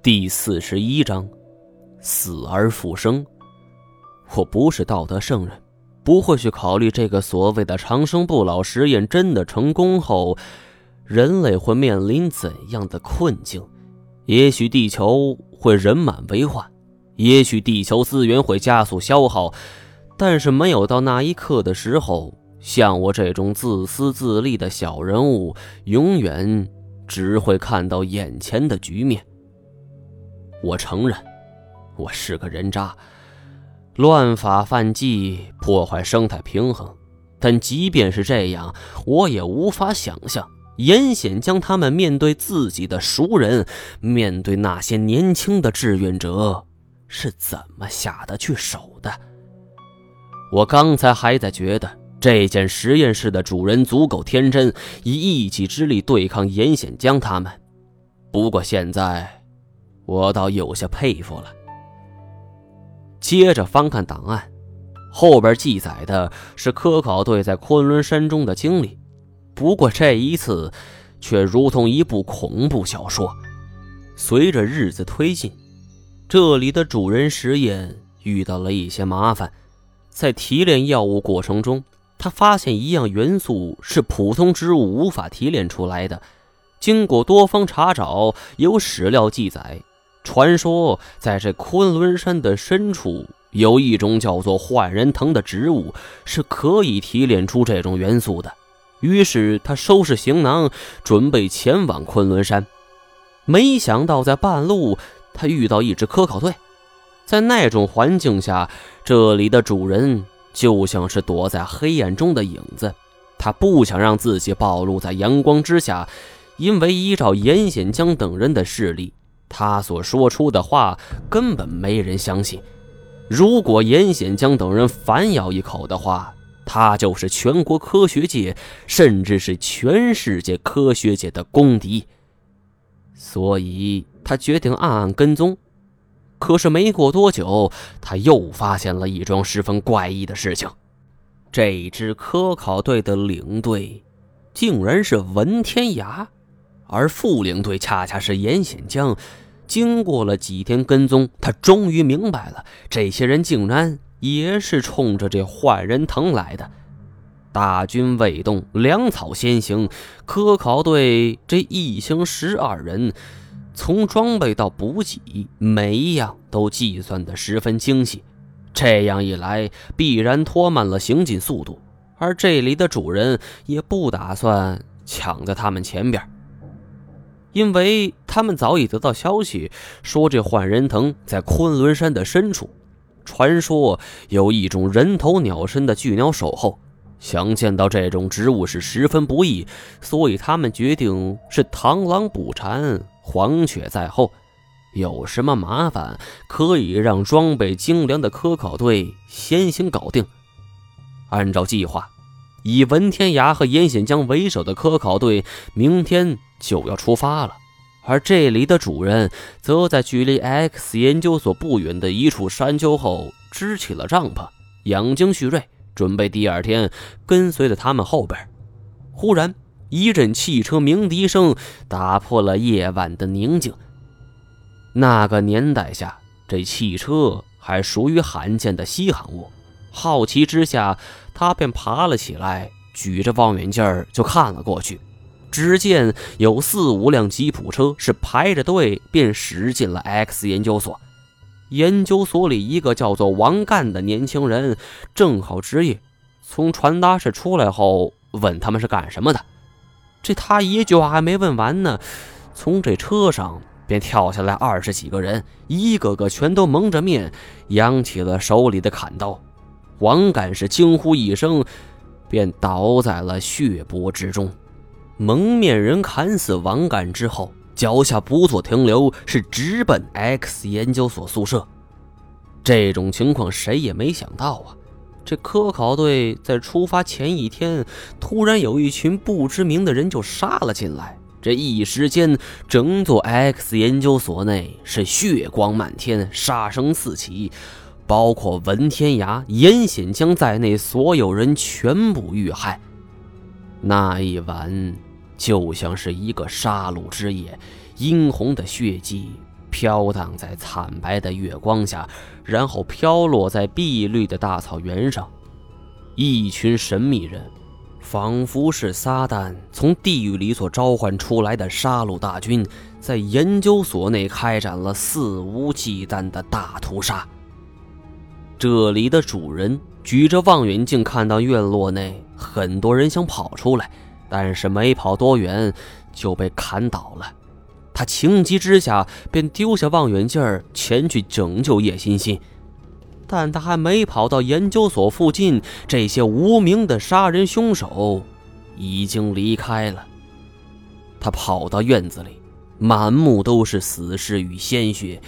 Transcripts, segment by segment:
第四十一章，死而复生。我不是道德圣人，不会去考虑这个所谓的长生不老实验真的成功后，人类会面临怎样的困境。也许地球会人满为患，也许地球资源会加速消耗，但是没有到那一刻的时候，像我这种自私自利的小人物，永远只会看到眼前的局面。我承认，我是个人渣，乱法犯纪，破坏生态平衡。但即便是这样，我也无法想象严显江他们面对自己的熟人，面对那些年轻的志愿者，是怎么下得去手的。我刚才还在觉得这间实验室的主人足够天真，以一己之力对抗严显江他们。不过现在。我倒有些佩服了。接着翻看档案，后边记载的是科考队在昆仑山中的经历，不过这一次却如同一部恐怖小说。随着日子推进，这里的主人实验遇到了一些麻烦，在提炼药物过程中，他发现一样元素是普通植物无法提炼出来的。经过多方查找，有史料记载。传说，在这昆仑山的深处，有一种叫做幻人藤的植物，是可以提炼出这种元素的。于是他收拾行囊，准备前往昆仑山。没想到，在半路，他遇到一支科考队。在那种环境下，这里的主人就像是躲在黑暗中的影子。他不想让自己暴露在阳光之下，因为依照严显江等人的势力。他所说出的话根本没人相信。如果严显江等人反咬一口的话，他就是全国科学界，甚至是全世界科学界的公敌。所以他决定暗暗跟踪。可是没过多久，他又发现了一桩十分怪异的事情：这支科考队的领队，竟然是文天涯。而副领队恰恰是严显江。经过了几天跟踪，他终于明白了，这些人竟然也是冲着这坏人藤来的。大军未动，粮草先行。科考队这一行十二人，从装备到补给，每一样都计算得十分精细。这样一来，必然拖慢了行进速度。而这里的主人也不打算抢在他们前边。因为他们早已得到消息，说这幻人藤在昆仑山的深处，传说有一种人头鸟身的巨鸟守候，想见到这种植物是十分不易，所以他们决定是螳螂捕蝉，黄雀在后，有什么麻烦可以让装备精良的科考队先行搞定。按照计划，以文天涯和严显江为首的科考队明天。就要出发了，而这里的主人则在距离 X 研究所不远的一处山丘后支起了帐篷，养精蓄锐，准备第二天跟随在他们后边。忽然，一阵汽车鸣笛声打破了夜晚的宁静。那个年代下，这汽车还属于罕见的稀罕物。好奇之下，他便爬了起来，举着望远镜就看了过去。只见有四五辆吉普车是排着队，便驶进了 X 研究所。研究所里，一个叫做王干的年轻人正好值夜，从传达室出来后，问他们是干什么的。这他一句话还没问完呢，从这车上便跳下来二十几个人，一个个全都蒙着面，扬起了手里的砍刀。王干是惊呼一声，便倒在了血泊之中。蒙面人砍死王干之后，脚下不做停留，是直奔 X 研究所宿舍。这种情况谁也没想到啊！这科考队在出发前一天，突然有一群不知名的人就杀了进来。这一时间，整座 X 研究所内是血光漫天，杀声四起，包括文天涯、严显江在内，所有人全部遇害。那一晚。就像是一个杀戮之夜，殷红的血迹飘荡在惨白的月光下，然后飘落在碧绿的大草原上。一群神秘人，仿佛是撒旦从地狱里所召唤出来的杀戮大军，在研究所内开展了肆无忌惮的大屠杀。这里的主人举着望远镜，看到院落内很多人想跑出来，但是没跑多远就被砍倒了。他情急之下便丢下望远镜前去拯救叶欣欣，但他还没跑到研究所附近，这些无名的杀人凶手已经离开了。他跑到院子里，满目都是死尸与鲜血，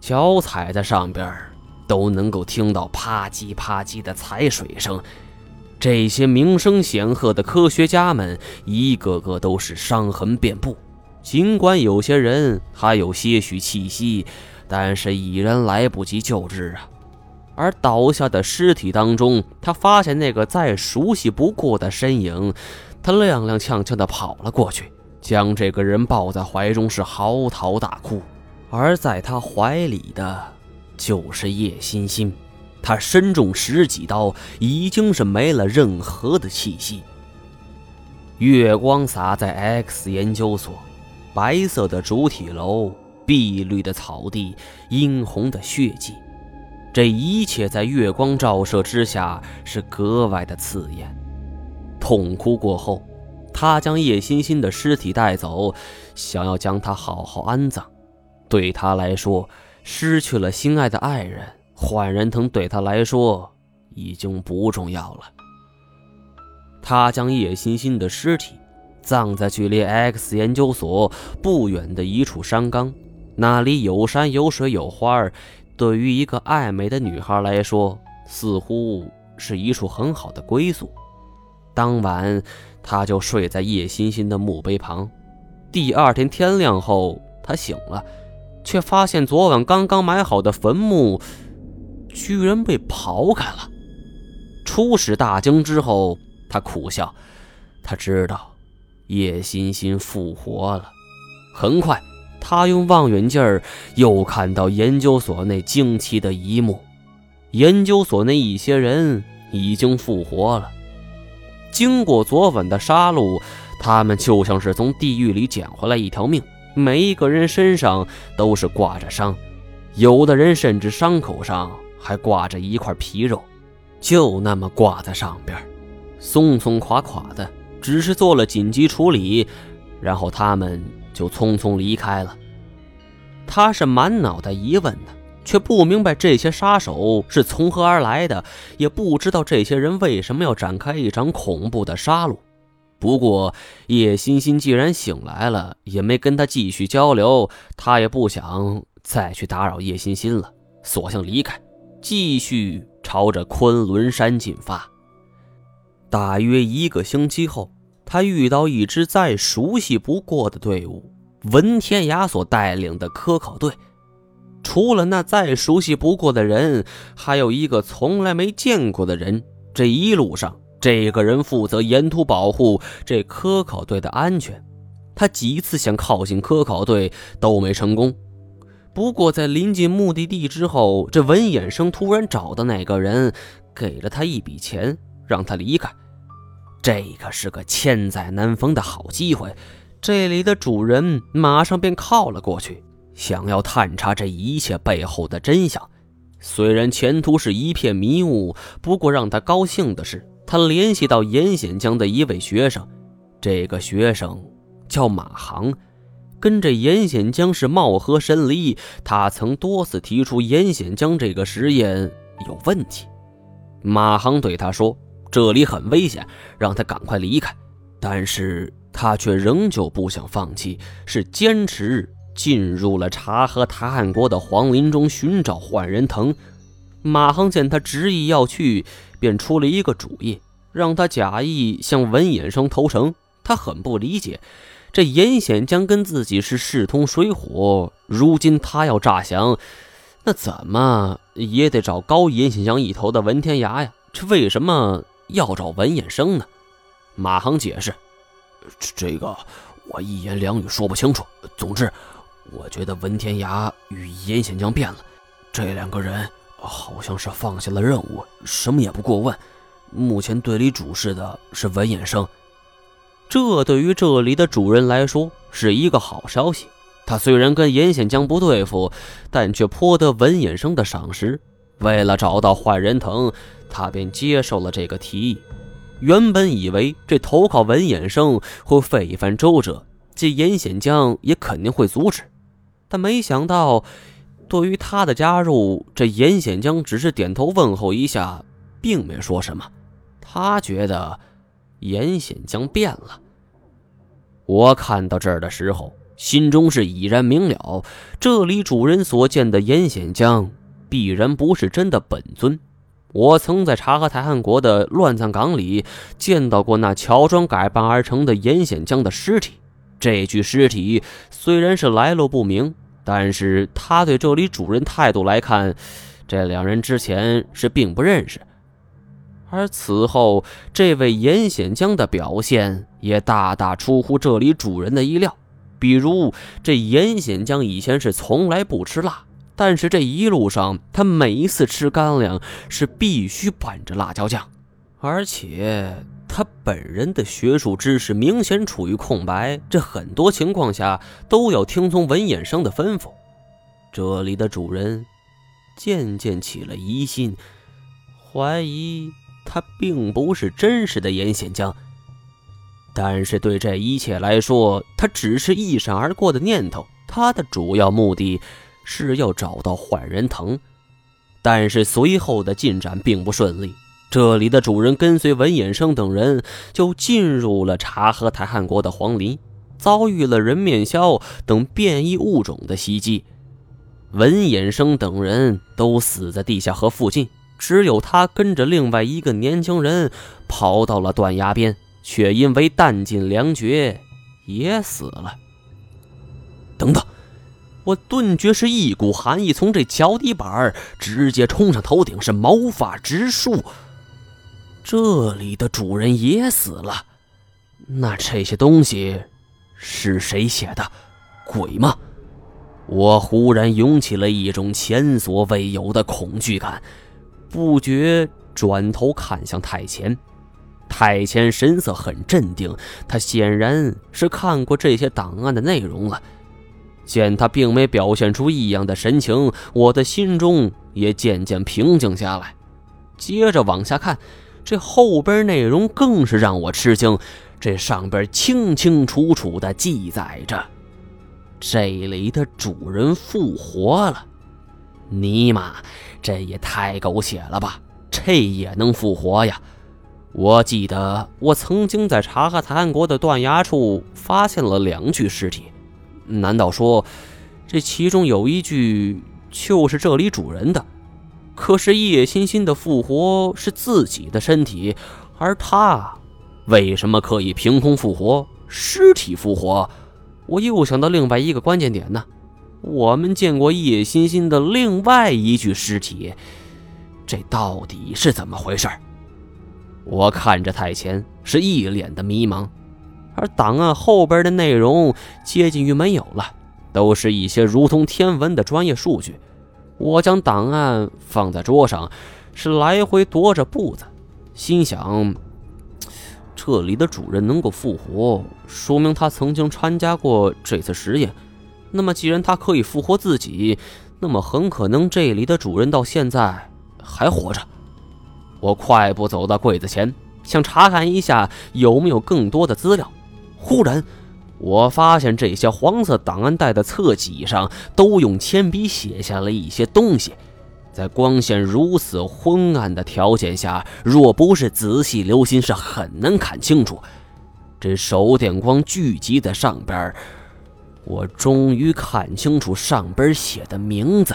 脚踩在上边都能够听到啪叽啪叽的踩水声。这些名声显赫的科学家们，一个个都是伤痕遍布。尽管有些人还有些许气息，但是已然来不及救治啊！而倒下的尸体当中，他发现那个再熟悉不过的身影，他踉踉跄跄地跑了过去，将这个人抱在怀中，是嚎啕大哭。而在他怀里的，就是叶欣欣，他身中十几刀，已经是没了任何的气息。月光洒在 X 研究所。白色的主体楼，碧绿的草地，殷红的血迹，这一切在月光照射之下是格外的刺眼。痛哭过后，他将叶欣欣的尸体带走，想要将她好好安葬。对他来说，失去了心爱的爱人，换人疼对他来说已经不重要了。他将叶欣欣的尸体。葬在距离 X 研究所不远的一处山岗，那里有山有水有花儿，对于一个爱美的女孩来说，似乎是一处很好的归宿。当晚，他就睡在叶欣欣的墓碑旁。第二天天亮后，他醒了，却发现昨晚刚刚埋好的坟墓，居然被刨开了。初始大惊之后，他苦笑，他知道。叶欣欣复活了。很快，他用望远镜又看到研究所内惊奇的一幕：研究所内一些人已经复活了。经过昨晚的杀戮，他们就像是从地狱里捡回来一条命。每一个人身上都是挂着伤，有的人甚至伤口上还挂着一块皮肉，就那么挂在上边，松松垮垮的。只是做了紧急处理，然后他们就匆匆离开了。他是满脑袋疑问的，却不明白这些杀手是从何而来的，也不知道这些人为什么要展开一场恐怖的杀戮。不过叶欣欣既然醒来了，也没跟他继续交流，他也不想再去打扰叶欣欣了，索性离开，继续朝着昆仑山进发。大约一个星期后，他遇到一支再熟悉不过的队伍——文天涯所带领的科考队。除了那再熟悉不过的人，还有一个从来没见过的人。这一路上，这个人负责沿途保护这科考队的安全。他几次想靠近科考队都没成功。不过，在临近目的地之后，这文衍生突然找到那个人，给了他一笔钱。让他离开，这可是个千载难逢的好机会。这里的主人马上便靠了过去，想要探查这一切背后的真相。虽然前途是一片迷雾，不过让他高兴的是，他联系到严显江的一位学生。这个学生叫马航，跟这严显江是貌合神离。他曾多次提出严显江这个实验有问题。马航对他说。这里很危险，让他赶快离开。但是他却仍旧不想放弃，是坚持进入了察合台汗国的皇陵中寻找换人藤。马航见他执意要去，便出了一个主意，让他假意向文衍生投诚。他很不理解，这严显江跟自己是势同水火，如今他要诈降，那怎么也得找高严显江一头的文天涯呀？这为什么？要找文衍生呢？马航解释：“这个我一言两语说不清楚。总之，我觉得文天涯与严显江变了，这两个人好像是放下了任务，什么也不过问。目前队里主事的是文衍生，这对于这里的主人来说是一个好消息。他虽然跟严显江不对付，但却颇得文衍生的赏识。为了找到坏人藤，他便接受了这个提议。原本以为这投靠文衍生会费一番周折，这严显江也肯定会阻止，但没想到，对于他的加入，这严显江只是点头问候一下，并没说什么。他觉得严显江变了。我看到这儿的时候，心中是已然明了，这里主人所见的严显江必然不是真的本尊。我曾在察合台汗国的乱葬岗里见到过那乔装改扮而成的严显江的尸体。这具尸体虽然是来路不明，但是他对这里主人态度来看，这两人之前是并不认识。而此后，这位严显江的表现也大大出乎这里主人的意料。比如，这严显江以前是从来不吃辣，但是这一路上，他每一次吃干粮是必须拌着辣椒酱。而且，他本人的学术知识明显处于空白，这很多情况下都要听从文衍生的吩咐。这里的主人渐渐起了疑心，怀疑。他并不是真实的严显江，但是对这一切来说，他只是一闪而过的念头。他的主要目的是要找到坏人藤，但是随后的进展并不顺利。这里的主人跟随文衍生等人就进入了察合台汗国的皇陵，遭遇了人面鸮等变异物种的袭击，文衍生等人都死在地下河附近。只有他跟着另外一个年轻人跑到了断崖边，却因为弹尽粮绝也死了。等等，我顿觉是一股寒意从这脚底板直接冲上头顶，是毛发直竖。这里的主人也死了，那这些东西是谁写的？鬼吗？我忽然涌起了一种前所未有的恐惧感。不觉转头看向太前，太前神色很镇定，他显然是看过这些档案的内容了。见他并没表现出异样的神情，我的心中也渐渐平静下来。接着往下看，这后边内容更是让我吃惊。这上边清清楚楚地记载着，这里的主人复活了。尼玛！这也太狗血了吧！这也能复活呀？我记得我曾经在察合台汗国的断崖处发现了两具尸体，难道说这其中有一具就是这里主人的？可是叶欣欣的复活是自己的身体，而他为什么可以凭空复活？尸体复活？我又想到另外一个关键点呢。我们见过叶欣欣的另外一具尸体，这到底是怎么回事？我看着太前是一脸的迷茫，而档案后边的内容接近于没有了，都是一些如同天文的专业数据。我将档案放在桌上，是来回踱着步子，心想：这里的主人能够复活，说明他曾经参加过这次实验。那么，既然他可以复活自己，那么很可能这里的主人到现在还活着。我快步走到柜子前，想查看一下有没有更多的资料。忽然，我发现这些黄色档案袋的侧脊上都用铅笔写下了一些东西，在光线如此昏暗的条件下，若不是仔细留心，是很难看清楚。这手电光聚集在上边。我终于看清楚上边写的名字：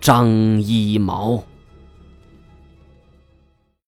张一毛。